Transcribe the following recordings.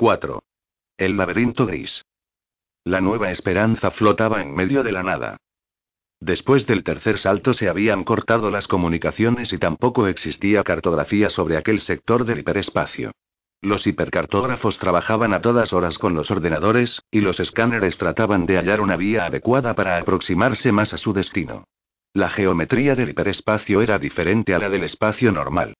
4. El laberinto gris. La nueva esperanza flotaba en medio de la nada. Después del tercer salto se habían cortado las comunicaciones y tampoco existía cartografía sobre aquel sector del hiperespacio. Los hipercartógrafos trabajaban a todas horas con los ordenadores, y los escáneres trataban de hallar una vía adecuada para aproximarse más a su destino. La geometría del hiperespacio era diferente a la del espacio normal.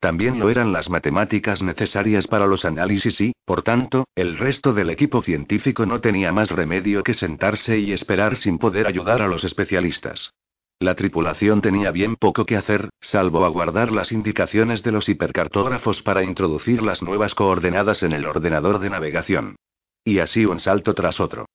También lo eran las matemáticas necesarias para los análisis y, por tanto, el resto del equipo científico no tenía más remedio que sentarse y esperar sin poder ayudar a los especialistas. La tripulación tenía bien poco que hacer, salvo aguardar las indicaciones de los hipercartógrafos para introducir las nuevas coordenadas en el ordenador de navegación. Y así un salto tras otro.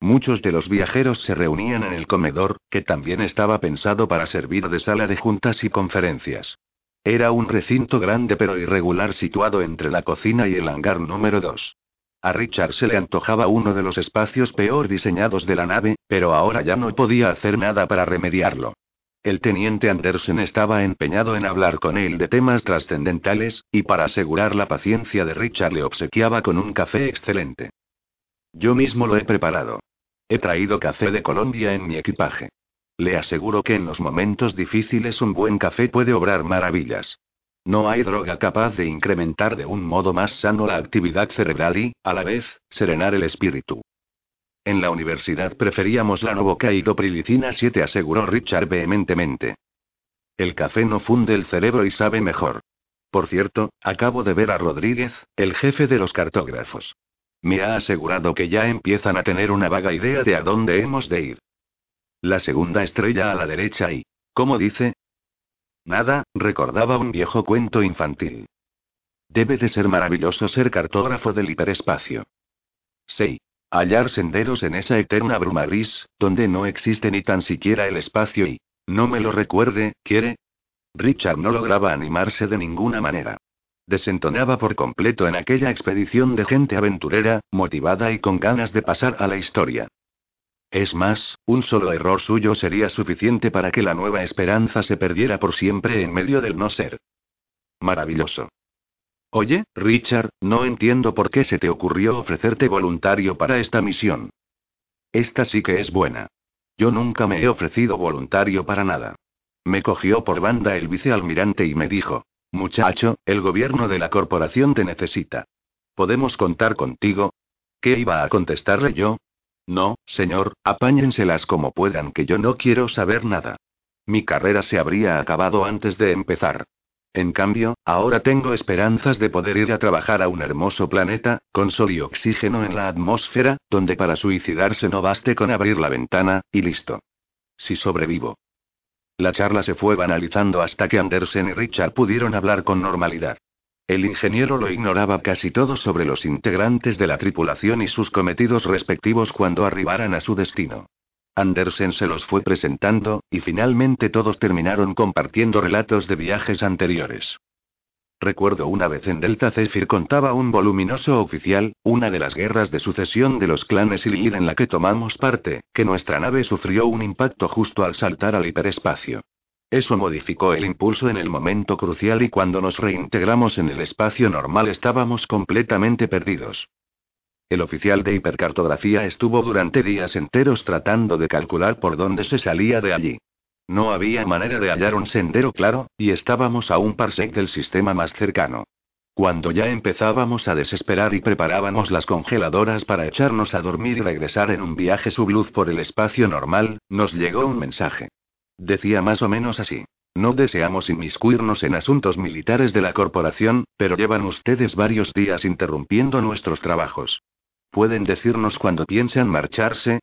Muchos de los viajeros se reunían en el comedor, que también estaba pensado para servir de sala de juntas y conferencias. Era un recinto grande pero irregular situado entre la cocina y el hangar número 2. A Richard se le antojaba uno de los espacios peor diseñados de la nave, pero ahora ya no podía hacer nada para remediarlo. El teniente Anderson estaba empeñado en hablar con él de temas trascendentales, y para asegurar la paciencia de Richard le obsequiaba con un café excelente. Yo mismo lo he preparado. He traído café de Colombia en mi equipaje. Le aseguro que en los momentos difíciles un buen café puede obrar maravillas. No hay droga capaz de incrementar de un modo más sano la actividad cerebral y, a la vez, serenar el espíritu. En la universidad preferíamos la novocaídoprilicina 7, aseguró Richard vehementemente. El café no funde el cerebro y sabe mejor. Por cierto, acabo de ver a Rodríguez, el jefe de los cartógrafos. Me ha asegurado que ya empiezan a tener una vaga idea de a dónde hemos de ir. La segunda estrella a la derecha y, ¿cómo dice? Nada, recordaba un viejo cuento infantil. Debe de ser maravilloso ser cartógrafo del hiperespacio. 6. Hallar senderos en esa eterna bruma gris, donde no existe ni tan siquiera el espacio y, no me lo recuerde, ¿quiere? Richard no lograba animarse de ninguna manera. Desentonaba por completo en aquella expedición de gente aventurera, motivada y con ganas de pasar a la historia. Es más, un solo error suyo sería suficiente para que la nueva esperanza se perdiera por siempre en medio del no ser. Maravilloso. Oye, Richard, no entiendo por qué se te ocurrió ofrecerte voluntario para esta misión. Esta sí que es buena. Yo nunca me he ofrecido voluntario para nada. Me cogió por banda el vicealmirante y me dijo, muchacho, el gobierno de la corporación te necesita. ¿Podemos contar contigo? ¿Qué iba a contestarle yo? No, señor, apáñenselas como puedan, que yo no quiero saber nada. Mi carrera se habría acabado antes de empezar. En cambio, ahora tengo esperanzas de poder ir a trabajar a un hermoso planeta, con sol y oxígeno en la atmósfera, donde para suicidarse no baste con abrir la ventana, y listo. Si sobrevivo. La charla se fue banalizando hasta que Andersen y Richard pudieron hablar con normalidad. El ingeniero lo ignoraba casi todo sobre los integrantes de la tripulación y sus cometidos respectivos cuando arribaran a su destino. Andersen se los fue presentando, y finalmente todos terminaron compartiendo relatos de viajes anteriores. Recuerdo una vez en Delta Zephyr contaba un voluminoso oficial, una de las guerras de sucesión de los clanes Ilir en la que tomamos parte, que nuestra nave sufrió un impacto justo al saltar al hiperespacio. Eso modificó el impulso en el momento crucial y cuando nos reintegramos en el espacio normal estábamos completamente perdidos. El oficial de hipercartografía estuvo durante días enteros tratando de calcular por dónde se salía de allí. No había manera de hallar un sendero claro, y estábamos a un parsec del sistema más cercano. Cuando ya empezábamos a desesperar y preparábamos las congeladoras para echarnos a dormir y regresar en un viaje subluz por el espacio normal, nos llegó un mensaje. Decía más o menos así. No deseamos inmiscuirnos en asuntos militares de la corporación, pero llevan ustedes varios días interrumpiendo nuestros trabajos. ¿Pueden decirnos cuándo piensan marcharse?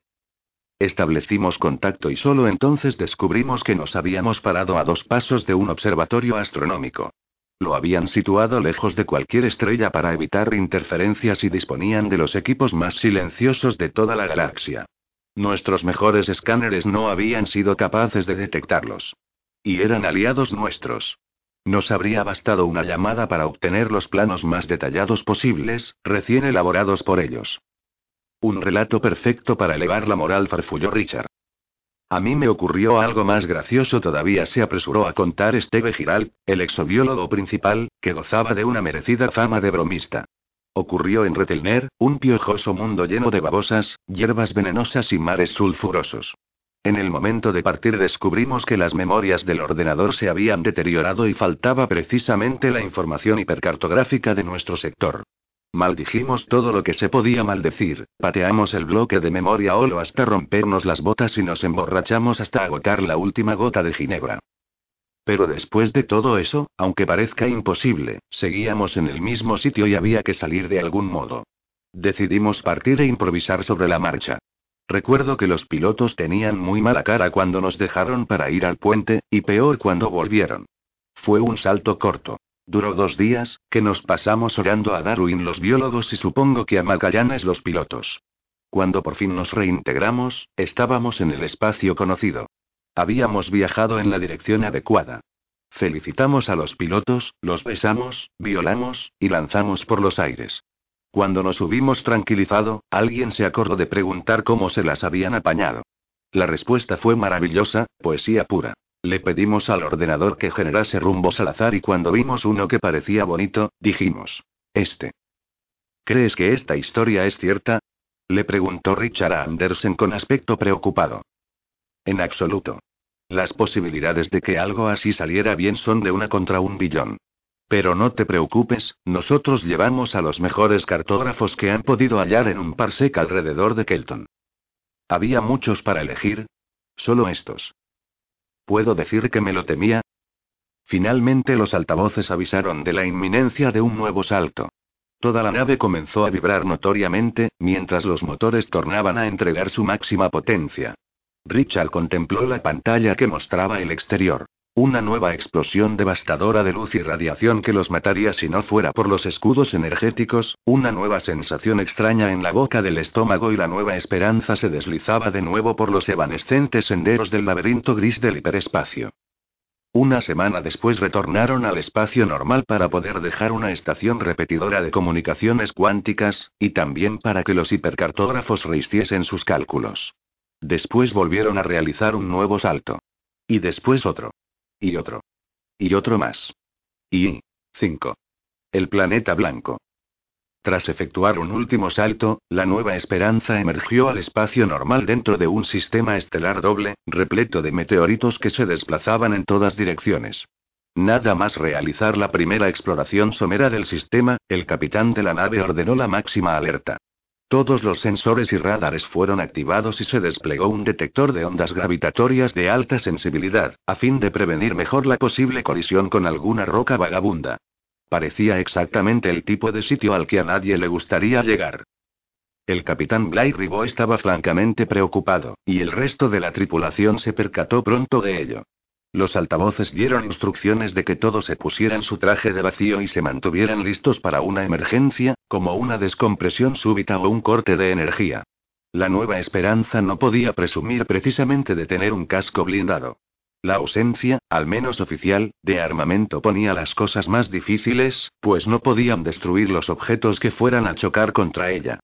Establecimos contacto y solo entonces descubrimos que nos habíamos parado a dos pasos de un observatorio astronómico. Lo habían situado lejos de cualquier estrella para evitar interferencias y disponían de los equipos más silenciosos de toda la galaxia. Nuestros mejores escáneres no habían sido capaces de detectarlos. Y eran aliados nuestros. Nos habría bastado una llamada para obtener los planos más detallados posibles, recién elaborados por ellos. Un relato perfecto para elevar la moral, farfulló Richard. A mí me ocurrió algo más gracioso todavía, se apresuró a contar Steve Giral, el exobiólogo principal, que gozaba de una merecida fama de bromista. Ocurrió en Retelner, un piojoso mundo lleno de babosas, hierbas venenosas y mares sulfurosos. En el momento de partir descubrimos que las memorias del ordenador se habían deteriorado y faltaba precisamente la información hipercartográfica de nuestro sector. Maldijimos todo lo que se podía maldecir, pateamos el bloque de memoria holo hasta rompernos las botas y nos emborrachamos hasta agotar la última gota de ginebra. Pero después de todo eso, aunque parezca imposible, seguíamos en el mismo sitio y había que salir de algún modo. Decidimos partir e improvisar sobre la marcha. Recuerdo que los pilotos tenían muy mala cara cuando nos dejaron para ir al puente, y peor cuando volvieron. Fue un salto corto. Duró dos días, que nos pasamos orando a Darwin los biólogos y supongo que a Magallanes los pilotos. Cuando por fin nos reintegramos, estábamos en el espacio conocido. Habíamos viajado en la dirección adecuada. Felicitamos a los pilotos, los besamos, violamos, y lanzamos por los aires. Cuando nos hubimos tranquilizado, alguien se acordó de preguntar cómo se las habían apañado. La respuesta fue maravillosa, poesía pura. Le pedimos al ordenador que generase rumbos al azar y cuando vimos uno que parecía bonito, dijimos, este. ¿Crees que esta historia es cierta? Le preguntó Richard Andersen con aspecto preocupado. En absoluto. Las posibilidades de que algo así saliera bien son de una contra un billón. Pero no te preocupes, nosotros llevamos a los mejores cartógrafos que han podido hallar en un parsec alrededor de Kelton. Había muchos para elegir. Solo estos. ¿Puedo decir que me lo temía? Finalmente los altavoces avisaron de la inminencia de un nuevo salto. Toda la nave comenzó a vibrar notoriamente, mientras los motores tornaban a entregar su máxima potencia. Richard contempló la pantalla que mostraba el exterior. Una nueva explosión devastadora de luz y radiación que los mataría si no fuera por los escudos energéticos, una nueva sensación extraña en la boca del estómago y la nueva esperanza se deslizaba de nuevo por los evanescentes senderos del laberinto gris del hiperespacio. Una semana después retornaron al espacio normal para poder dejar una estación repetidora de comunicaciones cuánticas, y también para que los hipercartógrafos rehiciesen sus cálculos. Después volvieron a realizar un nuevo salto. Y después otro. Y otro. Y otro más. Y... 5. El planeta blanco. Tras efectuar un último salto, la nueva esperanza emergió al espacio normal dentro de un sistema estelar doble, repleto de meteoritos que se desplazaban en todas direcciones. Nada más realizar la primera exploración somera del sistema, el capitán de la nave ordenó la máxima alerta. Todos los sensores y radares fueron activados y se desplegó un detector de ondas gravitatorias de alta sensibilidad, a fin de prevenir mejor la posible colisión con alguna roca vagabunda. Parecía exactamente el tipo de sitio al que a nadie le gustaría llegar. El capitán Blair Ribot estaba francamente preocupado, y el resto de la tripulación se percató pronto de ello. Los altavoces dieron instrucciones de que todos se pusieran su traje de vacío y se mantuvieran listos para una emergencia, como una descompresión súbita o un corte de energía. La nueva esperanza no podía presumir precisamente de tener un casco blindado. La ausencia, al menos oficial, de armamento ponía las cosas más difíciles, pues no podían destruir los objetos que fueran a chocar contra ella.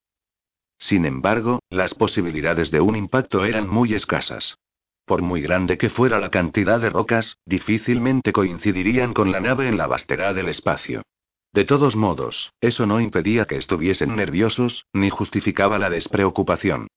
Sin embargo, las posibilidades de un impacto eran muy escasas. Por muy grande que fuera la cantidad de rocas, difícilmente coincidirían con la nave en la vastedad del espacio. De todos modos, eso no impedía que estuviesen nerviosos, ni justificaba la despreocupación.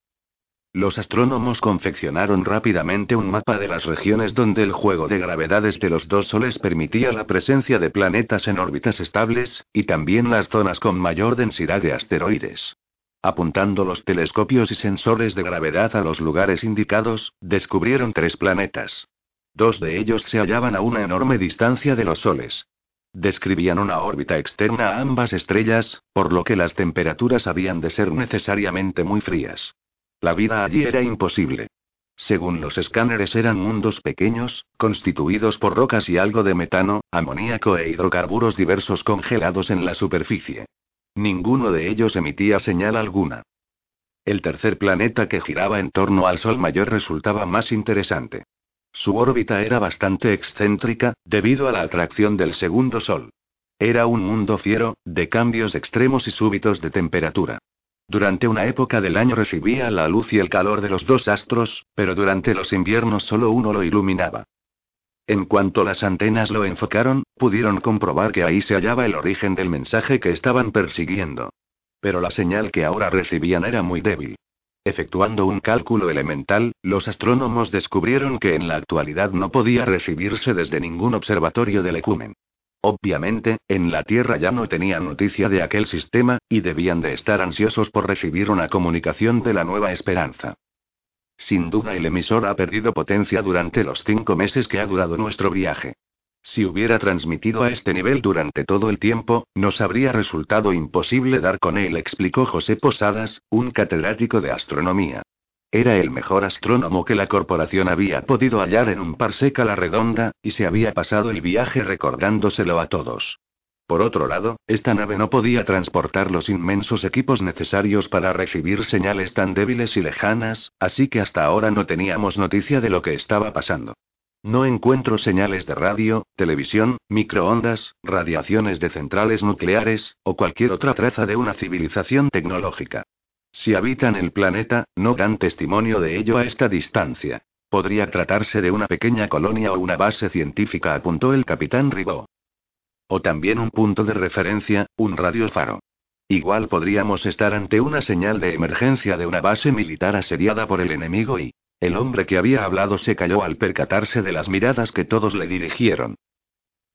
Los astrónomos confeccionaron rápidamente un mapa de las regiones donde el juego de gravedades de los dos soles permitía la presencia de planetas en órbitas estables, y también las zonas con mayor densidad de asteroides. Apuntando los telescopios y sensores de gravedad a los lugares indicados, descubrieron tres planetas. Dos de ellos se hallaban a una enorme distancia de los soles. Describían una órbita externa a ambas estrellas, por lo que las temperaturas habían de ser necesariamente muy frías. La vida allí era imposible. Según los escáneres eran mundos pequeños, constituidos por rocas y algo de metano, amoníaco e hidrocarburos diversos congelados en la superficie. Ninguno de ellos emitía señal alguna. El tercer planeta que giraba en torno al Sol mayor resultaba más interesante. Su órbita era bastante excéntrica, debido a la atracción del segundo Sol. Era un mundo fiero, de cambios extremos y súbitos de temperatura. Durante una época del año recibía la luz y el calor de los dos astros, pero durante los inviernos solo uno lo iluminaba. En cuanto las antenas lo enfocaron, pudieron comprobar que ahí se hallaba el origen del mensaje que estaban persiguiendo. Pero la señal que ahora recibían era muy débil. Efectuando un cálculo elemental, los astrónomos descubrieron que en la actualidad no podía recibirse desde ningún observatorio del ecumen. Obviamente, en la Tierra ya no tenían noticia de aquel sistema, y debían de estar ansiosos por recibir una comunicación de la nueva esperanza. Sin duda el emisor ha perdido potencia durante los cinco meses que ha durado nuestro viaje. Si hubiera transmitido a este nivel durante todo el tiempo, nos habría resultado imposible dar con él, explicó José Posadas, un catedrático de astronomía. Era el mejor astrónomo que la corporación había podido hallar en un parsec a la redonda, y se había pasado el viaje recordándoselo a todos. Por otro lado, esta nave no podía transportar los inmensos equipos necesarios para recibir señales tan débiles y lejanas, así que hasta ahora no teníamos noticia de lo que estaba pasando. No encuentro señales de radio, televisión, microondas, radiaciones de centrales nucleares, o cualquier otra traza de una civilización tecnológica. Si habitan el planeta, no dan testimonio de ello a esta distancia. Podría tratarse de una pequeña colonia o una base científica, apuntó el capitán Ribot. O también un punto de referencia, un radiofaro. Igual podríamos estar ante una señal de emergencia de una base militar asediada por el enemigo y... El hombre que había hablado se calló al percatarse de las miradas que todos le dirigieron.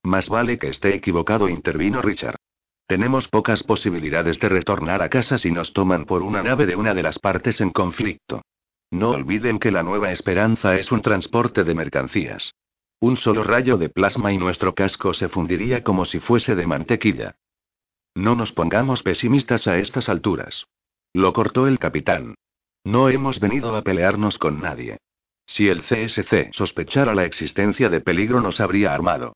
Más vale que esté equivocado, intervino Richard. Tenemos pocas posibilidades de retornar a casa si nos toman por una nave de una de las partes en conflicto. No olviden que la Nueva Esperanza es un transporte de mercancías. Un solo rayo de plasma y nuestro casco se fundiría como si fuese de mantequilla. No nos pongamos pesimistas a estas alturas. Lo cortó el capitán. No hemos venido a pelearnos con nadie. Si el CSC sospechara la existencia de peligro nos habría armado.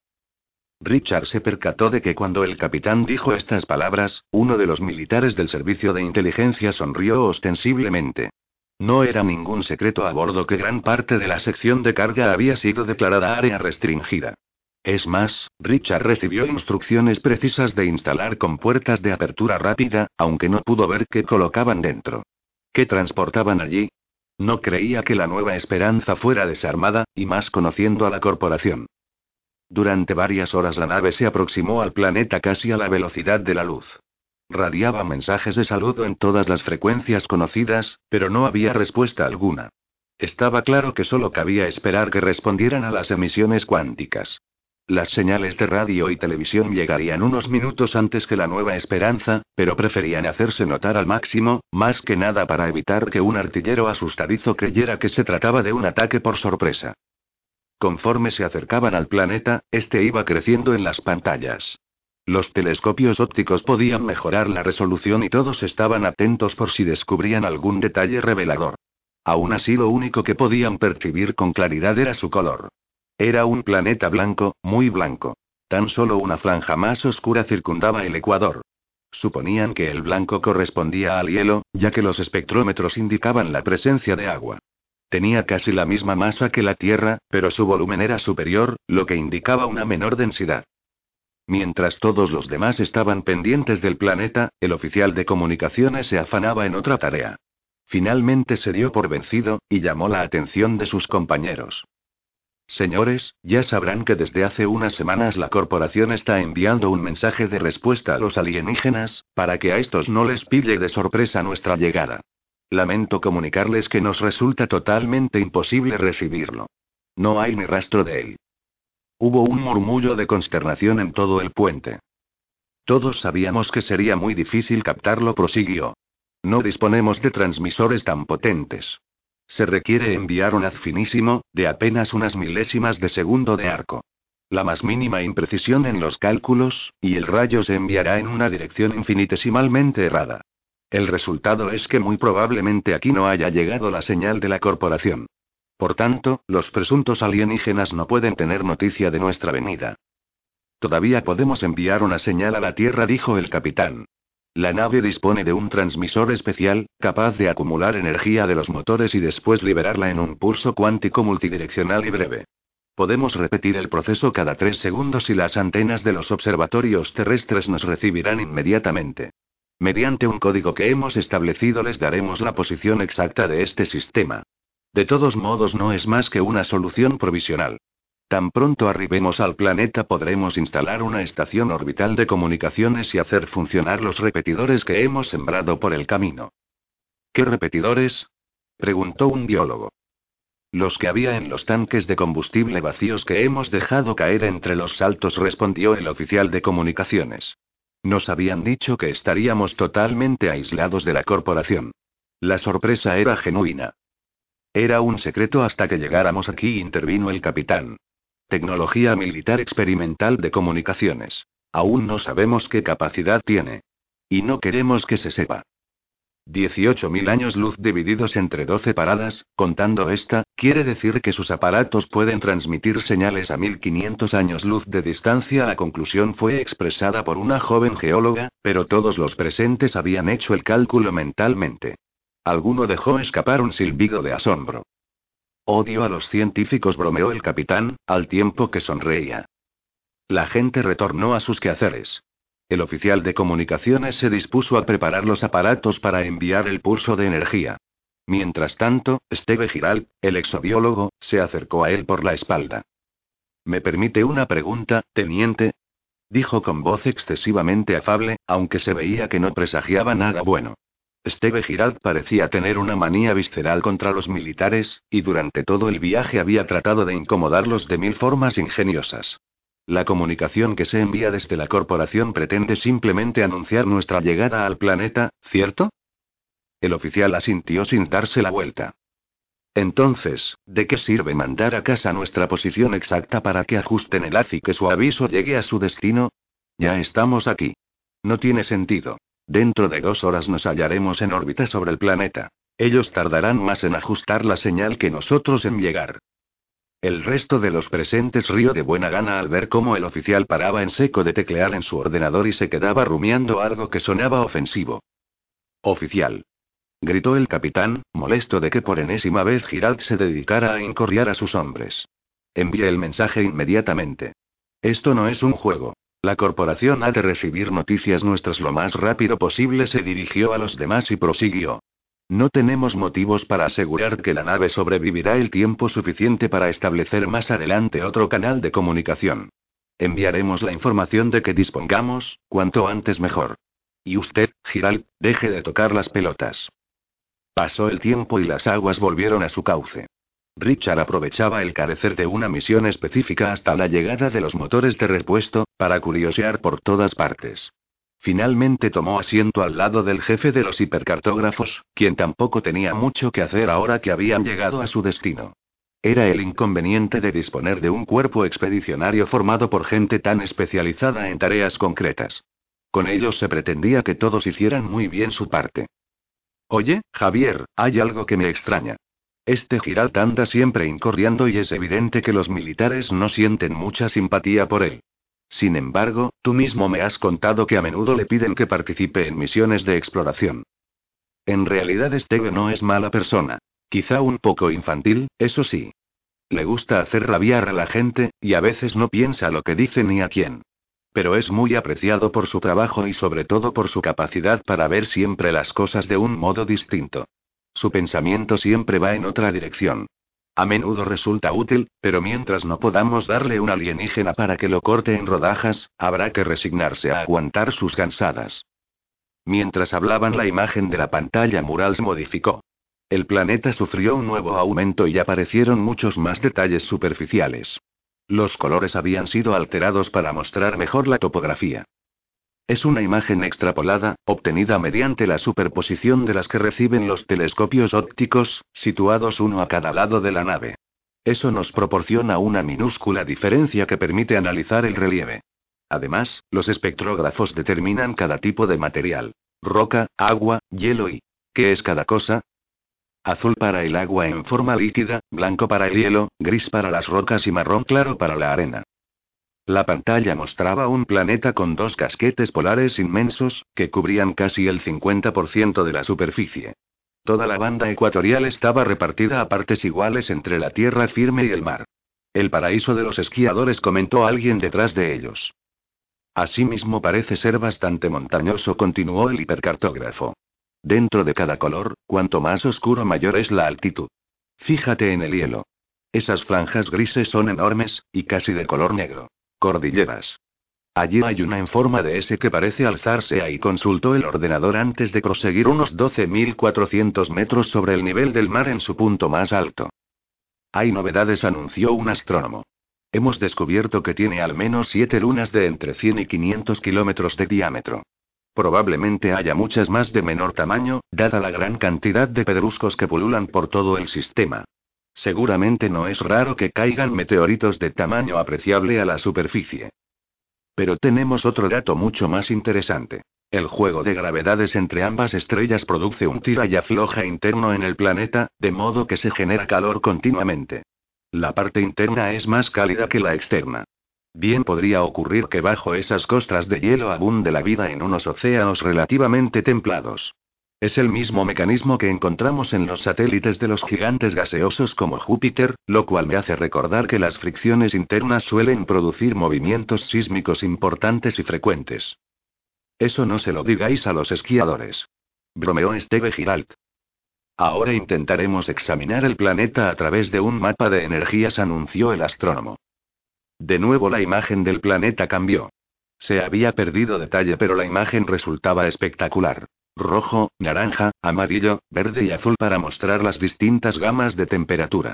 Richard se percató de que cuando el capitán dijo estas palabras, uno de los militares del servicio de inteligencia sonrió ostensiblemente. No era ningún secreto a bordo que gran parte de la sección de carga había sido declarada área restringida. Es más, Richard recibió instrucciones precisas de instalar con puertas de apertura rápida, aunque no pudo ver qué colocaban dentro. ¿Qué transportaban allí? No creía que la nueva esperanza fuera desarmada, y más conociendo a la corporación. Durante varias horas la nave se aproximó al planeta casi a la velocidad de la luz. Radiaba mensajes de saludo en todas las frecuencias conocidas, pero no había respuesta alguna. Estaba claro que solo cabía esperar que respondieran a las emisiones cuánticas. Las señales de radio y televisión llegarían unos minutos antes que la nueva esperanza, pero preferían hacerse notar al máximo, más que nada para evitar que un artillero asustadizo creyera que se trataba de un ataque por sorpresa. Conforme se acercaban al planeta, este iba creciendo en las pantallas. Los telescopios ópticos podían mejorar la resolución y todos estaban atentos por si descubrían algún detalle revelador. Aún así lo único que podían percibir con claridad era su color. Era un planeta blanco, muy blanco. Tan solo una franja más oscura circundaba el ecuador. Suponían que el blanco correspondía al hielo, ya que los espectrómetros indicaban la presencia de agua. Tenía casi la misma masa que la Tierra, pero su volumen era superior, lo que indicaba una menor densidad. Mientras todos los demás estaban pendientes del planeta, el oficial de comunicaciones se afanaba en otra tarea. Finalmente se dio por vencido, y llamó la atención de sus compañeros. Señores, ya sabrán que desde hace unas semanas la corporación está enviando un mensaje de respuesta a los alienígenas, para que a estos no les pille de sorpresa nuestra llegada. Lamento comunicarles que nos resulta totalmente imposible recibirlo. No hay ni rastro de él. Hubo un murmullo de consternación en todo el puente. Todos sabíamos que sería muy difícil captarlo, prosiguió. No disponemos de transmisores tan potentes. Se requiere enviar un haz finísimo, de apenas unas milésimas de segundo de arco. La más mínima imprecisión en los cálculos, y el rayo se enviará en una dirección infinitesimalmente errada. El resultado es que muy probablemente aquí no haya llegado la señal de la corporación. Por tanto, los presuntos alienígenas no pueden tener noticia de nuestra venida. Todavía podemos enviar una señal a la Tierra, dijo el capitán. La nave dispone de un transmisor especial, capaz de acumular energía de los motores y después liberarla en un pulso cuántico multidireccional y breve. Podemos repetir el proceso cada tres segundos y las antenas de los observatorios terrestres nos recibirán inmediatamente. Mediante un código que hemos establecido les daremos la posición exacta de este sistema. De todos modos no es más que una solución provisional. Tan pronto arribemos al planeta podremos instalar una estación orbital de comunicaciones y hacer funcionar los repetidores que hemos sembrado por el camino. ¿Qué repetidores? preguntó un biólogo. Los que había en los tanques de combustible vacíos que hemos dejado caer entre los saltos, respondió el oficial de comunicaciones. Nos habían dicho que estaríamos totalmente aislados de la corporación. La sorpresa era genuina. Era un secreto hasta que llegáramos aquí, intervino el capitán. Tecnología militar experimental de comunicaciones. Aún no sabemos qué capacidad tiene. Y no queremos que se sepa. 18.000 años luz divididos entre 12 paradas, contando esta, quiere decir que sus aparatos pueden transmitir señales a 1500 años luz de distancia. La conclusión fue expresada por una joven geóloga, pero todos los presentes habían hecho el cálculo mentalmente. Alguno dejó escapar un silbido de asombro. Odio a los científicos, bromeó el capitán, al tiempo que sonreía. La gente retornó a sus quehaceres. El oficial de comunicaciones se dispuso a preparar los aparatos para enviar el pulso de energía. Mientras tanto, Steve Giral, el exobiólogo, se acercó a él por la espalda. ¿Me permite una pregunta, teniente? Dijo con voz excesivamente afable, aunque se veía que no presagiaba nada bueno. Steve Girard parecía tener una manía visceral contra los militares, y durante todo el viaje había tratado de incomodarlos de mil formas ingeniosas. La comunicación que se envía desde la corporación pretende simplemente anunciar nuestra llegada al planeta, ¿cierto? El oficial asintió sin darse la vuelta. Entonces, ¿de qué sirve mandar a casa nuestra posición exacta para que ajusten el haz y que su aviso llegue a su destino? Ya estamos aquí. No tiene sentido. Dentro de dos horas nos hallaremos en órbita sobre el planeta. Ellos tardarán más en ajustar la señal que nosotros en llegar. El resto de los presentes rió de buena gana al ver cómo el oficial paraba en seco de teclear en su ordenador y se quedaba rumiando algo que sonaba ofensivo. Oficial. Gritó el capitán, molesto de que por enésima vez Girald se dedicara a incorriar a sus hombres. Envíe el mensaje inmediatamente. Esto no es un juego. La corporación ha de recibir noticias nuestras lo más rápido posible. Se dirigió a los demás y prosiguió. No tenemos motivos para asegurar que la nave sobrevivirá el tiempo suficiente para establecer más adelante otro canal de comunicación. Enviaremos la información de que dispongamos, cuanto antes mejor. Y usted, Giral, deje de tocar las pelotas. Pasó el tiempo y las aguas volvieron a su cauce. Richard aprovechaba el carecer de una misión específica hasta la llegada de los motores de repuesto, para curiosear por todas partes. Finalmente tomó asiento al lado del jefe de los hipercartógrafos, quien tampoco tenía mucho que hacer ahora que habían llegado a su destino. Era el inconveniente de disponer de un cuerpo expedicionario formado por gente tan especializada en tareas concretas. Con ellos se pretendía que todos hicieran muy bien su parte. Oye, Javier, hay algo que me extraña. Este Giralt anda siempre incorriendo y es evidente que los militares no sienten mucha simpatía por él. Sin embargo, tú mismo me has contado que a menudo le piden que participe en misiones de exploración. En realidad Steve no es mala persona. Quizá un poco infantil, eso sí. Le gusta hacer rabiar a la gente, y a veces no piensa lo que dice ni a quién. Pero es muy apreciado por su trabajo y sobre todo por su capacidad para ver siempre las cosas de un modo distinto. Su pensamiento siempre va en otra dirección. A menudo resulta útil, pero mientras no podamos darle un alienígena para que lo corte en rodajas, habrá que resignarse a aguantar sus cansadas. Mientras hablaban la imagen de la pantalla mural se modificó. El planeta sufrió un nuevo aumento y aparecieron muchos más detalles superficiales. Los colores habían sido alterados para mostrar mejor la topografía. Es una imagen extrapolada, obtenida mediante la superposición de las que reciben los telescopios ópticos, situados uno a cada lado de la nave. Eso nos proporciona una minúscula diferencia que permite analizar el relieve. Además, los espectrógrafos determinan cada tipo de material. Roca, agua, hielo y... ¿Qué es cada cosa? Azul para el agua en forma líquida, blanco para el hielo, gris para las rocas y marrón claro para la arena. La pantalla mostraba un planeta con dos casquetes polares inmensos, que cubrían casi el 50% de la superficie. Toda la banda ecuatorial estaba repartida a partes iguales entre la tierra firme y el mar. El paraíso de los esquiadores comentó alguien detrás de ellos. Asimismo parece ser bastante montañoso, continuó el hipercartógrafo. Dentro de cada color, cuanto más oscuro mayor es la altitud. Fíjate en el hielo. Esas franjas grises son enormes, y casi de color negro. Cordilleras. Allí hay una en forma de S que parece alzarse ahí, consultó el ordenador antes de proseguir unos 12.400 metros sobre el nivel del mar en su punto más alto. Hay novedades, anunció un astrónomo. Hemos descubierto que tiene al menos siete lunas de entre 100 y 500 kilómetros de diámetro. Probablemente haya muchas más de menor tamaño, dada la gran cantidad de pedruscos que pululan por todo el sistema. Seguramente no es raro que caigan meteoritos de tamaño apreciable a la superficie. Pero tenemos otro dato mucho más interesante. El juego de gravedades entre ambas estrellas produce un tira y afloja interno en el planeta, de modo que se genera calor continuamente. La parte interna es más cálida que la externa. Bien podría ocurrir que bajo esas costras de hielo abunde la vida en unos océanos relativamente templados. Es el mismo mecanismo que encontramos en los satélites de los gigantes gaseosos como Júpiter, lo cual me hace recordar que las fricciones internas suelen producir movimientos sísmicos importantes y frecuentes. Eso no se lo digáis a los esquiadores. Bromeó Steve Giralt. Ahora intentaremos examinar el planeta a través de un mapa de energías, anunció el astrónomo. De nuevo la imagen del planeta cambió. Se había perdido detalle pero la imagen resultaba espectacular. Rojo, naranja, amarillo, verde y azul para mostrar las distintas gamas de temperatura.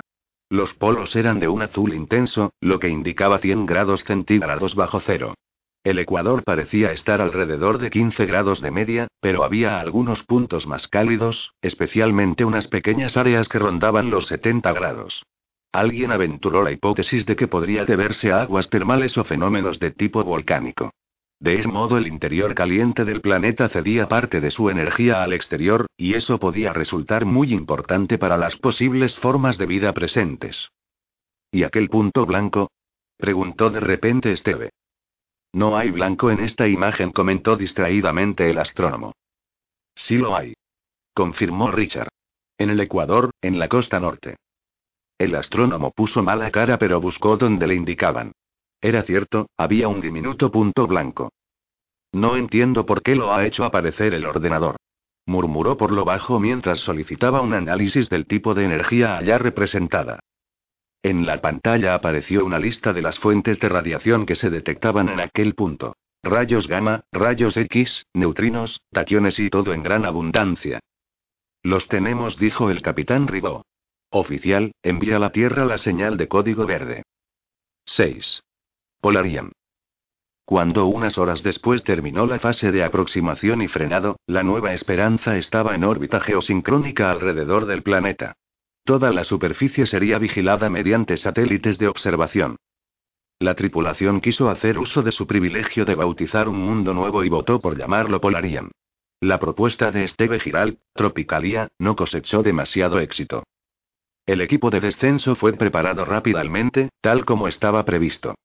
Los polos eran de un azul intenso, lo que indicaba 100 grados centígrados bajo cero. El ecuador parecía estar alrededor de 15 grados de media, pero había algunos puntos más cálidos, especialmente unas pequeñas áreas que rondaban los 70 grados. Alguien aventuró la hipótesis de que podría deberse a aguas termales o fenómenos de tipo volcánico. De ese modo el interior caliente del planeta cedía parte de su energía al exterior, y eso podía resultar muy importante para las posibles formas de vida presentes. ¿Y aquel punto blanco? preguntó de repente Esteve. No hay blanco en esta imagen, comentó distraídamente el astrónomo. Sí lo hay. Confirmó Richard. En el Ecuador, en la costa norte. El astrónomo puso mala cara pero buscó donde le indicaban. Era cierto, había un diminuto punto blanco. No entiendo por qué lo ha hecho aparecer el ordenador. Murmuró por lo bajo mientras solicitaba un análisis del tipo de energía allá representada. En la pantalla apareció una lista de las fuentes de radiación que se detectaban en aquel punto. Rayos gamma, rayos X, neutrinos, taquiones y todo en gran abundancia. Los tenemos, dijo el capitán Ribó. Oficial, envía a la Tierra la señal de código verde. 6. Polarian. Cuando unas horas después terminó la fase de aproximación y frenado, la nueva Esperanza estaba en órbita geosincrónica alrededor del planeta. Toda la superficie sería vigilada mediante satélites de observación. La tripulación quiso hacer uso de su privilegio de bautizar un mundo nuevo y votó por llamarlo Polarian. La propuesta de Esteve Giral, Tropicalia, no cosechó demasiado éxito. El equipo de descenso fue preparado rápidamente, tal como estaba previsto.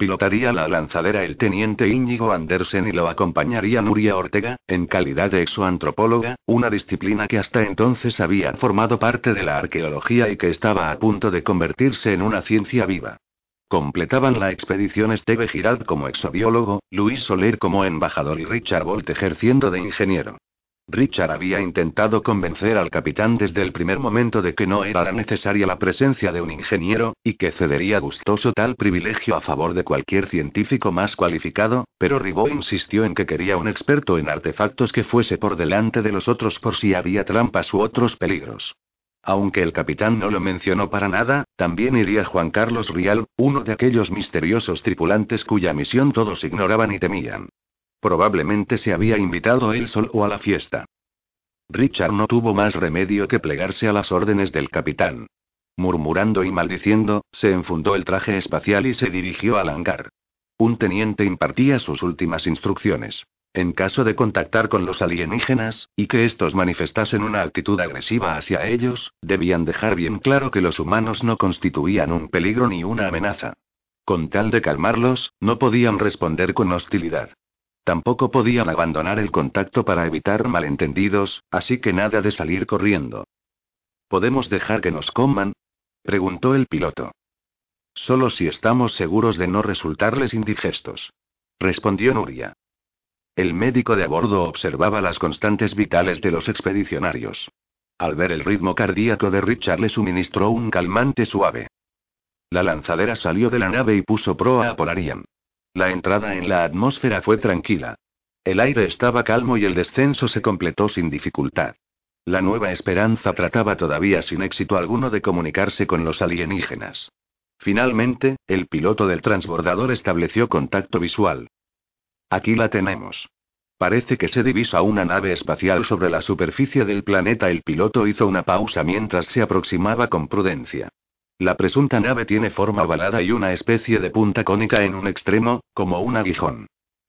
Pilotaría la lanzadera el teniente Íñigo Andersen y lo acompañaría Nuria Ortega, en calidad de exoantropóloga, una disciplina que hasta entonces había formado parte de la arqueología y que estaba a punto de convertirse en una ciencia viva. Completaban la expedición Esteve Girard como exobiólogo, Luis Soler como embajador y Richard Bolt ejerciendo de ingeniero. Richard había intentado convencer al capitán desde el primer momento de que no era necesaria la presencia de un ingeniero, y que cedería gustoso tal privilegio a favor de cualquier científico más cualificado, pero Ribot insistió en que quería un experto en artefactos que fuese por delante de los otros por si había trampas u otros peligros. Aunque el capitán no lo mencionó para nada, también iría Juan Carlos Rial, uno de aquellos misteriosos tripulantes cuya misión todos ignoraban y temían. Probablemente se había invitado él solo a la fiesta. Richard no tuvo más remedio que plegarse a las órdenes del capitán. Murmurando y maldiciendo, se enfundó el traje espacial y se dirigió al hangar. Un teniente impartía sus últimas instrucciones. En caso de contactar con los alienígenas, y que estos manifestasen una actitud agresiva hacia ellos, debían dejar bien claro que los humanos no constituían un peligro ni una amenaza. Con tal de calmarlos, no podían responder con hostilidad. Tampoco podían abandonar el contacto para evitar malentendidos, así que nada de salir corriendo. ¿Podemos dejar que nos coman? preguntó el piloto. Solo si estamos seguros de no resultarles indigestos. Respondió Nuria. El médico de a bordo observaba las constantes vitales de los expedicionarios. Al ver el ritmo cardíaco de Richard le suministró un calmante suave. La lanzadera salió de la nave y puso proa a Polarian. La entrada en la atmósfera fue tranquila. El aire estaba calmo y el descenso se completó sin dificultad. La nueva esperanza trataba todavía sin éxito alguno de comunicarse con los alienígenas. Finalmente, el piloto del transbordador estableció contacto visual. Aquí la tenemos. Parece que se divisa una nave espacial sobre la superficie del planeta. El piloto hizo una pausa mientras se aproximaba con prudencia. La presunta nave tiene forma ovalada y una especie de punta cónica en un extremo, como un aguijón.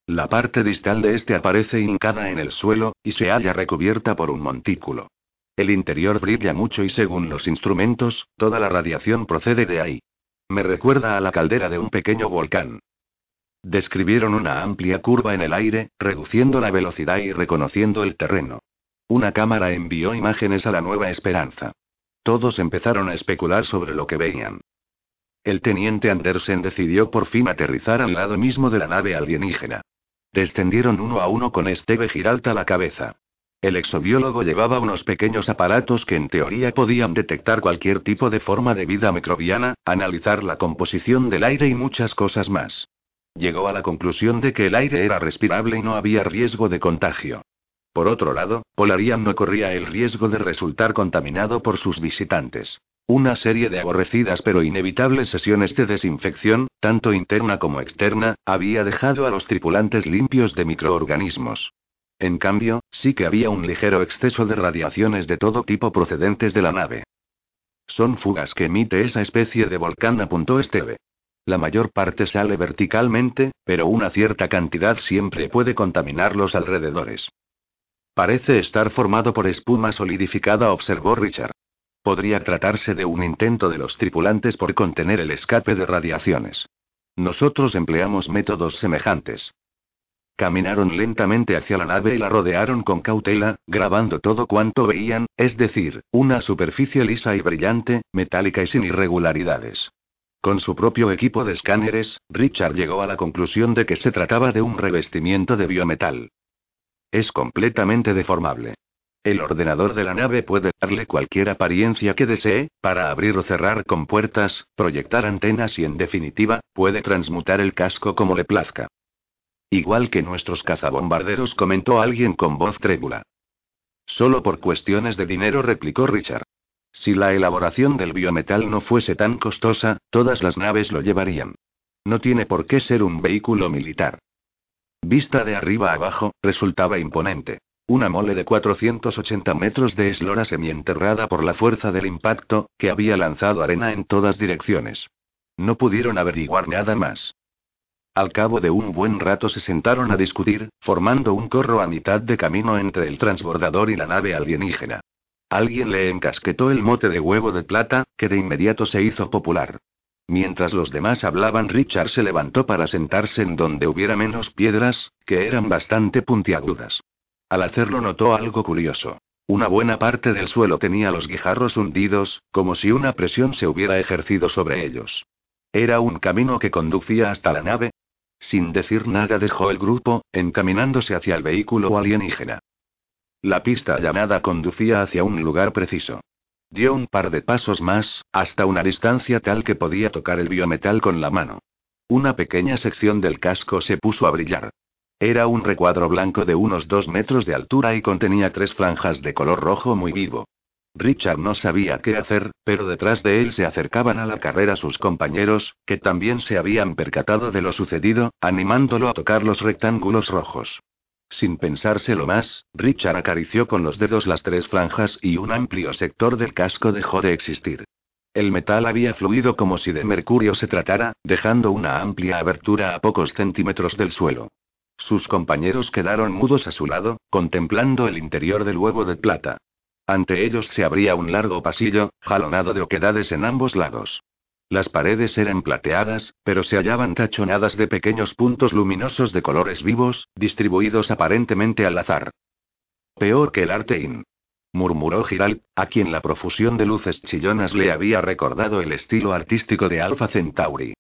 La parte distal de este aparece hincada en el suelo, y se halla recubierta por un montículo. El interior brilla mucho y según los instrumentos, toda la radiación procede de ahí. Me recuerda a la caldera de un pequeño volcán. Describieron una amplia curva en el aire, reduciendo la velocidad y reconociendo el terreno. Una cámara envió imágenes a la Nueva Esperanza. Todos empezaron a especular sobre lo que veían. El teniente Andersen decidió por fin aterrizar al lado mismo de la nave alienígena. Descendieron uno a uno con Esteve Giralta la cabeza. El exobiólogo llevaba unos pequeños aparatos que en teoría podían detectar cualquier tipo de forma de vida microbiana, analizar la composición del aire y muchas cosas más. Llegó a la conclusión de que el aire era respirable y no había riesgo de contagio. Por otro lado, Polarian no corría el riesgo de resultar contaminado por sus visitantes. Una serie de aborrecidas pero inevitables sesiones de desinfección, tanto interna como externa, había dejado a los tripulantes limpios de microorganismos. En cambio, sí que había un ligero exceso de radiaciones de todo tipo procedentes de la nave. Son fugas que emite esa especie de volcán, apuntó Esteve. La mayor parte sale verticalmente, pero una cierta cantidad siempre puede contaminar los alrededores. Parece estar formado por espuma solidificada, observó Richard. Podría tratarse de un intento de los tripulantes por contener el escape de radiaciones. Nosotros empleamos métodos semejantes. Caminaron lentamente hacia la nave y la rodearon con cautela, grabando todo cuanto veían, es decir, una superficie lisa y brillante, metálica y sin irregularidades. Con su propio equipo de escáneres, Richard llegó a la conclusión de que se trataba de un revestimiento de biometal. Es completamente deformable. El ordenador de la nave puede darle cualquier apariencia que desee, para abrir o cerrar con puertas, proyectar antenas y en definitiva, puede transmutar el casco como le plazca. Igual que nuestros cazabombarderos, comentó alguien con voz trébula. Solo por cuestiones de dinero, replicó Richard. Si la elaboración del biometal no fuese tan costosa, todas las naves lo llevarían. No tiene por qué ser un vehículo militar. Vista de arriba abajo, resultaba imponente. Una mole de 480 metros de eslora semienterrada por la fuerza del impacto, que había lanzado arena en todas direcciones. No pudieron averiguar nada más. Al cabo de un buen rato se sentaron a discutir, formando un corro a mitad de camino entre el transbordador y la nave alienígena. Alguien le encasquetó el mote de huevo de plata, que de inmediato se hizo popular. Mientras los demás hablaban, Richard se levantó para sentarse en donde hubiera menos piedras, que eran bastante puntiagudas. Al hacerlo notó algo curioso. Una buena parte del suelo tenía los guijarros hundidos, como si una presión se hubiera ejercido sobre ellos. ¿Era un camino que conducía hasta la nave? Sin decir nada dejó el grupo, encaminándose hacia el vehículo alienígena. La pista llamada conducía hacia un lugar preciso. Dio un par de pasos más, hasta una distancia tal que podía tocar el biometal con la mano. Una pequeña sección del casco se puso a brillar. Era un recuadro blanco de unos dos metros de altura y contenía tres franjas de color rojo muy vivo. Richard no sabía qué hacer, pero detrás de él se acercaban a la carrera sus compañeros, que también se habían percatado de lo sucedido, animándolo a tocar los rectángulos rojos. Sin pensárselo más, Richard acarició con los dedos las tres franjas y un amplio sector del casco dejó de existir. El metal había fluido como si de mercurio se tratara, dejando una amplia abertura a pocos centímetros del suelo. Sus compañeros quedaron mudos a su lado, contemplando el interior del huevo de plata. Ante ellos se abría un largo pasillo, jalonado de oquedades en ambos lados. Las paredes eran plateadas, pero se hallaban tachonadas de pequeños puntos luminosos de colores vivos, distribuidos aparentemente al azar. Peor que el arte in. Murmuró Giral, a quien la profusión de luces chillonas le había recordado el estilo artístico de Alpha Centauri.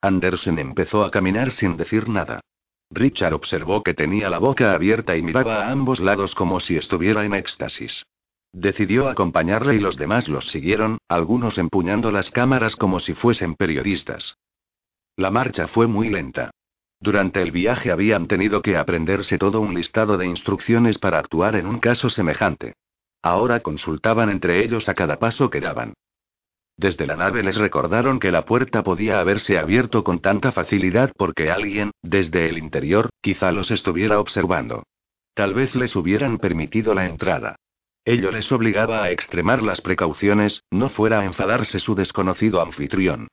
Andersen empezó a caminar sin decir nada. Richard observó que tenía la boca abierta y miraba a ambos lados como si estuviera en éxtasis. Decidió acompañarle y los demás los siguieron, algunos empuñando las cámaras como si fuesen periodistas. La marcha fue muy lenta. Durante el viaje habían tenido que aprenderse todo un listado de instrucciones para actuar en un caso semejante. Ahora consultaban entre ellos a cada paso que daban. Desde la nave les recordaron que la puerta podía haberse abierto con tanta facilidad porque alguien, desde el interior, quizá los estuviera observando. Tal vez les hubieran permitido la entrada. Ello les obligaba a extremar las precauciones, no fuera a enfadarse su desconocido anfitrión.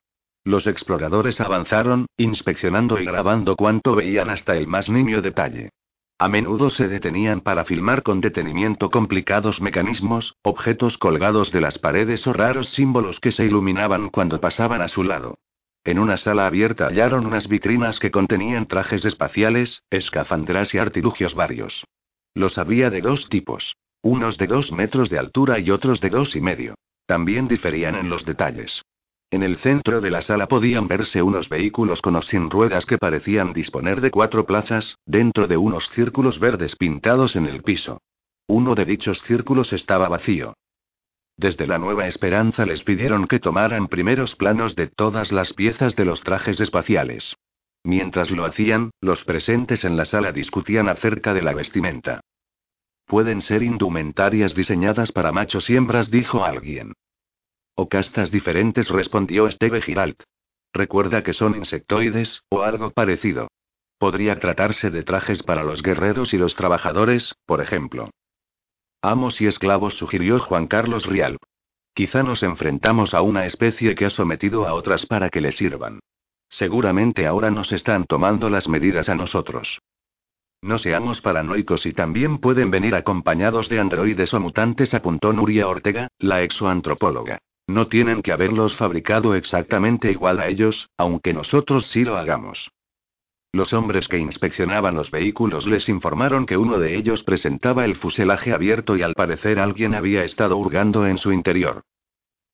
Los exploradores avanzaron, inspeccionando y grabando cuanto veían hasta el más nimio detalle. A menudo se detenían para filmar con detenimiento complicados mecanismos, objetos colgados de las paredes o raros símbolos que se iluminaban cuando pasaban a su lado. En una sala abierta hallaron unas vitrinas que contenían trajes espaciales, escafandras y artilugios varios. Los había de dos tipos. Unos de dos metros de altura y otros de dos y medio. También diferían en los detalles. En el centro de la sala podían verse unos vehículos con o sin ruedas que parecían disponer de cuatro plazas, dentro de unos círculos verdes pintados en el piso. Uno de dichos círculos estaba vacío. Desde la Nueva Esperanza les pidieron que tomaran primeros planos de todas las piezas de los trajes espaciales. Mientras lo hacían, los presentes en la sala discutían acerca de la vestimenta. Pueden ser indumentarias diseñadas para machos y hembras, dijo alguien. O castas diferentes, respondió Steve Giralt. Recuerda que son insectoides, o algo parecido. Podría tratarse de trajes para los guerreros y los trabajadores, por ejemplo. Amos y esclavos, sugirió Juan Carlos Rial. Quizá nos enfrentamos a una especie que ha sometido a otras para que le sirvan. Seguramente ahora nos están tomando las medidas a nosotros. No seamos paranoicos y también pueden venir acompañados de androides o mutantes, apuntó Nuria Ortega, la exoantropóloga. No tienen que haberlos fabricado exactamente igual a ellos, aunque nosotros sí lo hagamos. Los hombres que inspeccionaban los vehículos les informaron que uno de ellos presentaba el fuselaje abierto y al parecer alguien había estado hurgando en su interior.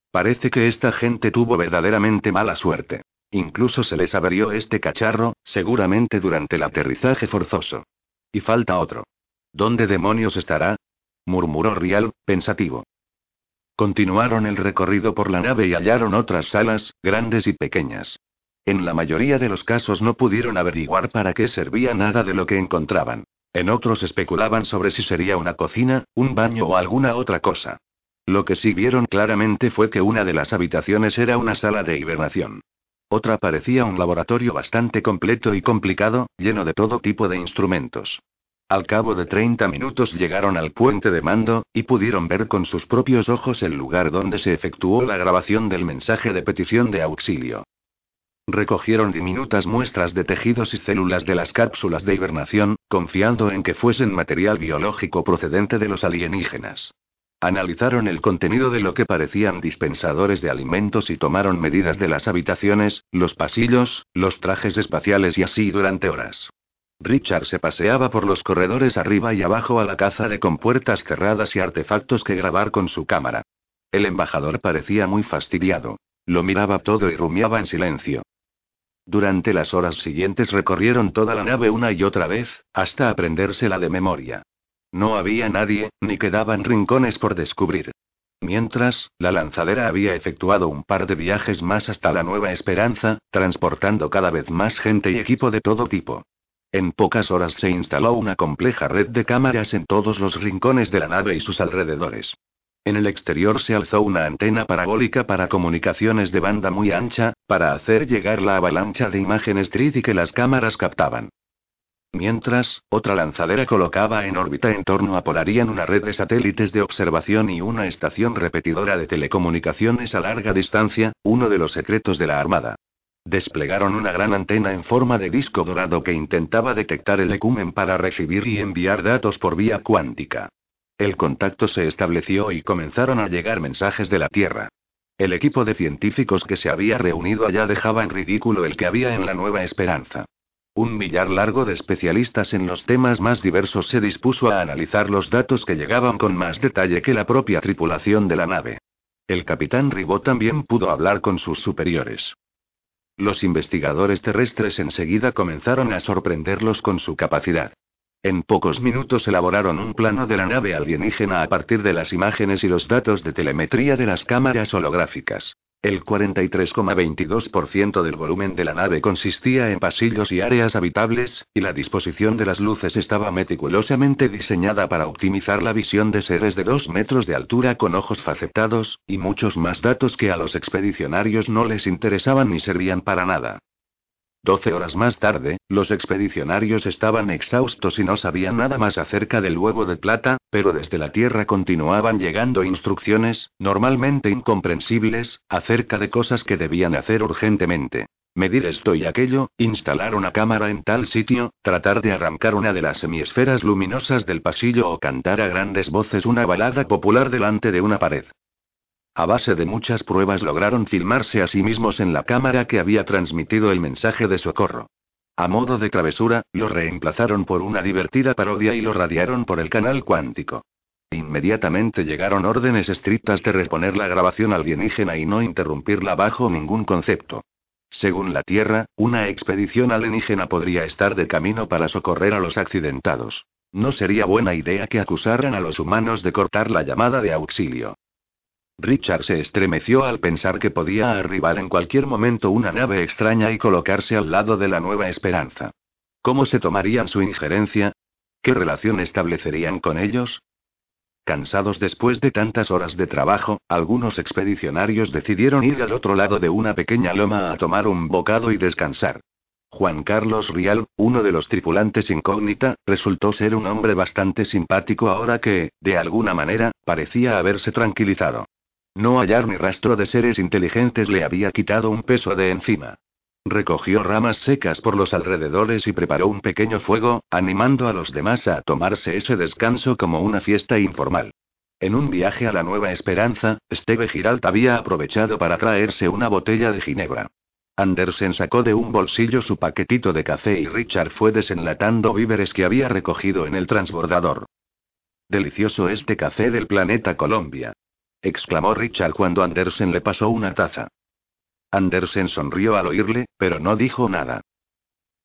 Parece que esta gente tuvo verdaderamente mala suerte. Incluso se les averió este cacharro, seguramente durante el aterrizaje forzoso. Y falta otro. ¿Dónde demonios estará? murmuró Rial, pensativo. Continuaron el recorrido por la nave y hallaron otras salas, grandes y pequeñas. En la mayoría de los casos no pudieron averiguar para qué servía nada de lo que encontraban. En otros especulaban sobre si sería una cocina, un baño o alguna otra cosa. Lo que sí vieron claramente fue que una de las habitaciones era una sala de hibernación. Otra parecía un laboratorio bastante completo y complicado, lleno de todo tipo de instrumentos. Al cabo de 30 minutos llegaron al puente de mando, y pudieron ver con sus propios ojos el lugar donde se efectuó la grabación del mensaje de petición de auxilio. Recogieron diminutas muestras de tejidos y células de las cápsulas de hibernación, confiando en que fuesen material biológico procedente de los alienígenas. Analizaron el contenido de lo que parecían dispensadores de alimentos y tomaron medidas de las habitaciones, los pasillos, los trajes espaciales y así durante horas. Richard se paseaba por los corredores arriba y abajo a la caza de compuertas cerradas y artefactos que grabar con su cámara. El embajador parecía muy fastidiado. Lo miraba todo y rumiaba en silencio. Durante las horas siguientes recorrieron toda la nave una y otra vez, hasta aprendérsela de memoria. No había nadie, ni quedaban rincones por descubrir. Mientras, la lanzadera había efectuado un par de viajes más hasta la Nueva Esperanza, transportando cada vez más gente y equipo de todo tipo. En pocas horas se instaló una compleja red de cámaras en todos los rincones de la nave y sus alrededores. En el exterior se alzó una antena parabólica para comunicaciones de banda muy ancha, para hacer llegar la avalancha de imágenes 3D que las cámaras captaban. Mientras, otra lanzadera colocaba en órbita en torno a Polarian una red de satélites de observación y una estación repetidora de telecomunicaciones a larga distancia, uno de los secretos de la Armada. Desplegaron una gran antena en forma de disco dorado que intentaba detectar el ecumen para recibir y enviar datos por vía cuántica. El contacto se estableció y comenzaron a llegar mensajes de la Tierra. El equipo de científicos que se había reunido allá dejaba en ridículo el que había en la Nueva Esperanza. Un millar largo de especialistas en los temas más diversos se dispuso a analizar los datos que llegaban con más detalle que la propia tripulación de la nave. El capitán Ribot también pudo hablar con sus superiores. Los investigadores terrestres enseguida comenzaron a sorprenderlos con su capacidad. En pocos minutos elaboraron un plano de la nave alienígena a partir de las imágenes y los datos de telemetría de las cámaras holográficas. El 43,22% del volumen de la nave consistía en pasillos y áreas habitables, y la disposición de las luces estaba meticulosamente diseñada para optimizar la visión de seres de dos metros de altura con ojos facetados, y muchos más datos que a los expedicionarios no les interesaban ni servían para nada. Doce horas más tarde, los expedicionarios estaban exhaustos y no sabían nada más acerca del huevo de plata, pero desde la Tierra continuaban llegando instrucciones, normalmente incomprensibles, acerca de cosas que debían hacer urgentemente. Medir esto y aquello, instalar una cámara en tal sitio, tratar de arrancar una de las semiesferas luminosas del pasillo o cantar a grandes voces una balada popular delante de una pared. A base de muchas pruebas lograron filmarse a sí mismos en la cámara que había transmitido el mensaje de socorro. A modo de travesura, lo reemplazaron por una divertida parodia y lo radiaron por el canal cuántico. Inmediatamente llegaron órdenes estrictas de reponer la grabación alienígena y no interrumpirla bajo ningún concepto. Según la Tierra, una expedición alienígena podría estar de camino para socorrer a los accidentados. No sería buena idea que acusaran a los humanos de cortar la llamada de auxilio. Richard se estremeció al pensar que podía arribar en cualquier momento una nave extraña y colocarse al lado de la Nueva Esperanza. ¿Cómo se tomarían su injerencia? ¿Qué relación establecerían con ellos? Cansados después de tantas horas de trabajo, algunos expedicionarios decidieron ir al otro lado de una pequeña loma a tomar un bocado y descansar. Juan Carlos Rial, uno de los tripulantes incógnita, resultó ser un hombre bastante simpático ahora que, de alguna manera, parecía haberse tranquilizado. No hallar ni rastro de seres inteligentes le había quitado un peso de encima. Recogió ramas secas por los alrededores y preparó un pequeño fuego, animando a los demás a tomarse ese descanso como una fiesta informal. En un viaje a la Nueva Esperanza, Steve Giralt había aprovechado para traerse una botella de ginebra. Andersen sacó de un bolsillo su paquetito de café y Richard fue desenlatando víveres que había recogido en el transbordador. Delicioso este café del planeta Colombia exclamó Richard cuando Andersen le pasó una taza. Andersen sonrió al oírle, pero no dijo nada.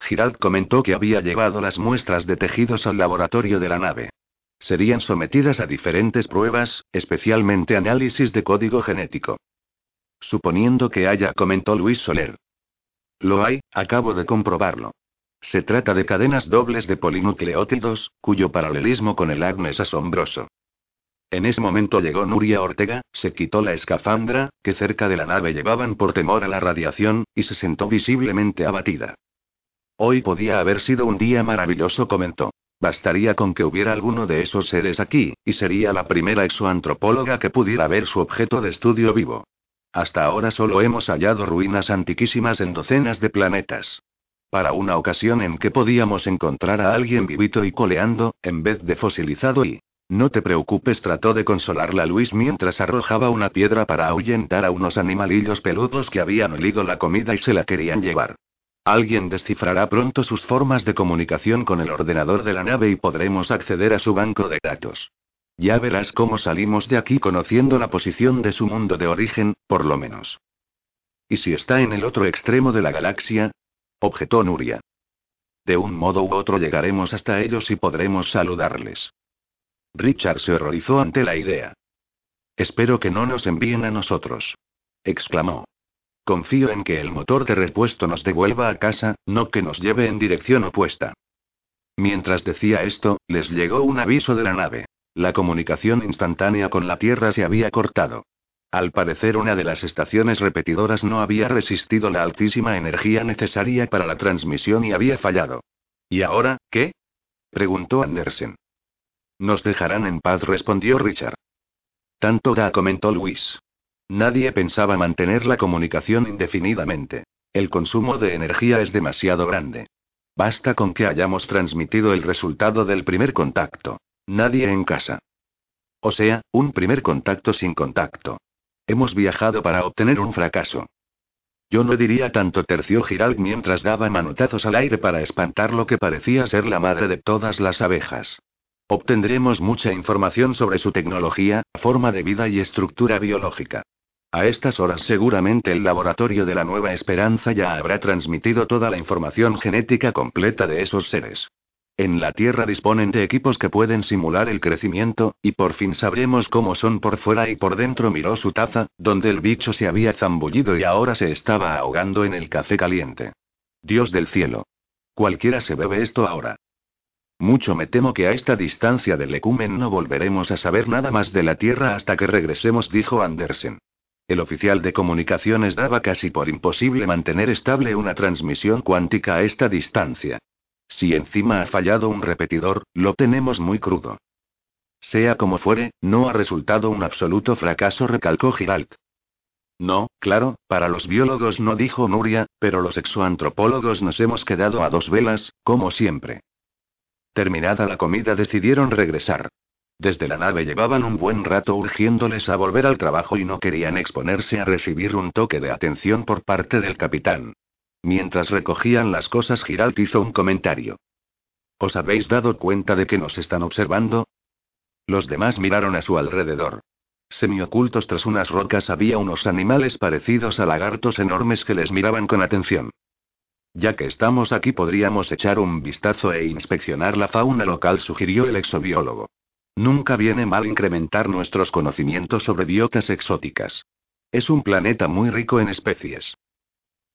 Girald comentó que había llevado las muestras de tejidos al laboratorio de la nave. Serían sometidas a diferentes pruebas, especialmente análisis de código genético. Suponiendo que haya, comentó Luis Soler. Lo hay, acabo de comprobarlo. Se trata de cadenas dobles de polinucleótidos, cuyo paralelismo con el acné es asombroso. En ese momento llegó Nuria Ortega, se quitó la escafandra, que cerca de la nave llevaban por temor a la radiación, y se sentó visiblemente abatida. Hoy podía haber sido un día maravilloso, comentó. Bastaría con que hubiera alguno de esos seres aquí, y sería la primera exoantropóloga que pudiera ver su objeto de estudio vivo. Hasta ahora solo hemos hallado ruinas antiquísimas en docenas de planetas. Para una ocasión en que podíamos encontrar a alguien vivito y coleando, en vez de fosilizado y no te preocupes, trató de consolarla Luis mientras arrojaba una piedra para ahuyentar a unos animalillos peludos que habían olido la comida y se la querían llevar. Alguien descifrará pronto sus formas de comunicación con el ordenador de la nave y podremos acceder a su banco de datos. Ya verás cómo salimos de aquí conociendo la posición de su mundo de origen, por lo menos. ¿Y si está en el otro extremo de la galaxia? objetó Nuria. De un modo u otro llegaremos hasta ellos y podremos saludarles. Richard se horrorizó ante la idea. Espero que no nos envíen a nosotros. exclamó. Confío en que el motor de repuesto nos devuelva a casa, no que nos lleve en dirección opuesta. Mientras decía esto, les llegó un aviso de la nave. La comunicación instantánea con la Tierra se había cortado. Al parecer una de las estaciones repetidoras no había resistido la altísima energía necesaria para la transmisión y había fallado. ¿Y ahora, qué? preguntó Andersen. Nos dejarán en paz, respondió Richard. Tanto da, comentó Luis. Nadie pensaba mantener la comunicación indefinidamente. El consumo de energía es demasiado grande. Basta con que hayamos transmitido el resultado del primer contacto. Nadie en casa. O sea, un primer contacto sin contacto. Hemos viajado para obtener un fracaso. Yo no diría tanto, terció Girald mientras daba manotazos al aire para espantar lo que parecía ser la madre de todas las abejas. Obtendremos mucha información sobre su tecnología, forma de vida y estructura biológica. A estas horas seguramente el laboratorio de la Nueva Esperanza ya habrá transmitido toda la información genética completa de esos seres. En la Tierra disponen de equipos que pueden simular el crecimiento, y por fin sabremos cómo son por fuera y por dentro. Miró su taza, donde el bicho se había zambullido y ahora se estaba ahogando en el café caliente. Dios del cielo. Cualquiera se bebe esto ahora. Mucho me temo que a esta distancia del ecumen no volveremos a saber nada más de la Tierra hasta que regresemos, dijo Andersen. El oficial de comunicaciones daba casi por imposible mantener estable una transmisión cuántica a esta distancia. Si encima ha fallado un repetidor, lo tenemos muy crudo. Sea como fuere, no ha resultado un absoluto fracaso, recalcó Giralt. No, claro, para los biólogos no dijo Nuria, pero los exoantropólogos nos hemos quedado a dos velas, como siempre. Terminada la comida decidieron regresar. Desde la nave llevaban un buen rato urgiéndoles a volver al trabajo y no querían exponerse a recibir un toque de atención por parte del capitán. Mientras recogían las cosas, Giralt hizo un comentario. ¿Os habéis dado cuenta de que nos están observando? Los demás miraron a su alrededor. Semiocultos tras unas rocas había unos animales parecidos a lagartos enormes que les miraban con atención. Ya que estamos aquí podríamos echar un vistazo e inspeccionar la fauna local, sugirió el exobiólogo. Nunca viene mal incrementar nuestros conocimientos sobre biotas exóticas. Es un planeta muy rico en especies.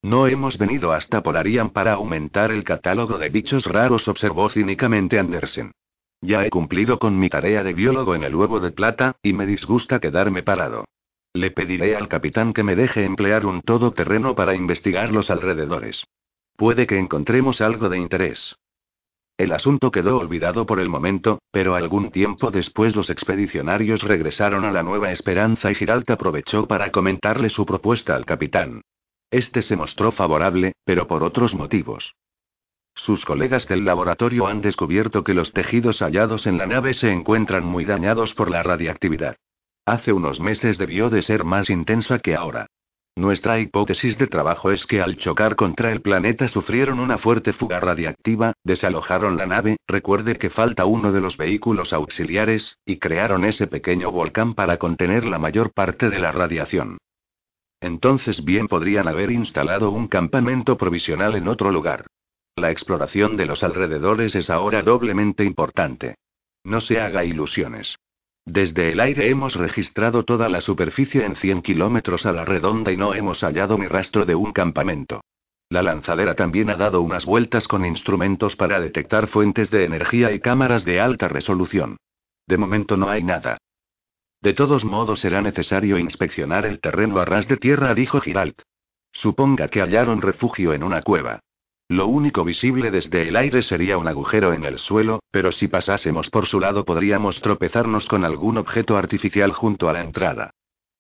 No hemos venido hasta Polarian para aumentar el catálogo de bichos raros, observó cínicamente Andersen. Ya he cumplido con mi tarea de biólogo en el huevo de plata, y me disgusta quedarme parado. Le pediré al capitán que me deje emplear un todoterreno para investigar los alrededores. Puede que encontremos algo de interés. El asunto quedó olvidado por el momento, pero algún tiempo después los expedicionarios regresaron a la Nueva Esperanza y Giralt aprovechó para comentarle su propuesta al capitán. Este se mostró favorable, pero por otros motivos. Sus colegas del laboratorio han descubierto que los tejidos hallados en la nave se encuentran muy dañados por la radiactividad. Hace unos meses debió de ser más intensa que ahora. Nuestra hipótesis de trabajo es que al chocar contra el planeta sufrieron una fuerte fuga radiactiva, desalojaron la nave, recuerde que falta uno de los vehículos auxiliares, y crearon ese pequeño volcán para contener la mayor parte de la radiación. Entonces bien podrían haber instalado un campamento provisional en otro lugar. La exploración de los alrededores es ahora doblemente importante. No se haga ilusiones. Desde el aire hemos registrado toda la superficie en 100 kilómetros a la redonda y no hemos hallado ni rastro de un campamento. La lanzadera también ha dado unas vueltas con instrumentos para detectar fuentes de energía y cámaras de alta resolución. De momento no hay nada. De todos modos será necesario inspeccionar el terreno a ras de tierra, dijo Giralt. Suponga que hallaron refugio en una cueva. Lo único visible desde el aire sería un agujero en el suelo, pero si pasásemos por su lado podríamos tropezarnos con algún objeto artificial junto a la entrada.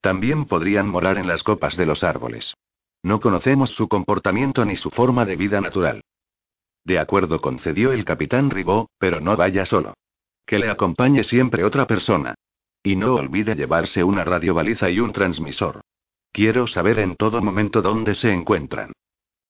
También podrían morar en las copas de los árboles. No conocemos su comportamiento ni su forma de vida natural. De acuerdo, concedió el capitán Ribó, pero no vaya solo. Que le acompañe siempre otra persona. Y no olvide llevarse una radiobaliza y un transmisor. Quiero saber en todo momento dónde se encuentran.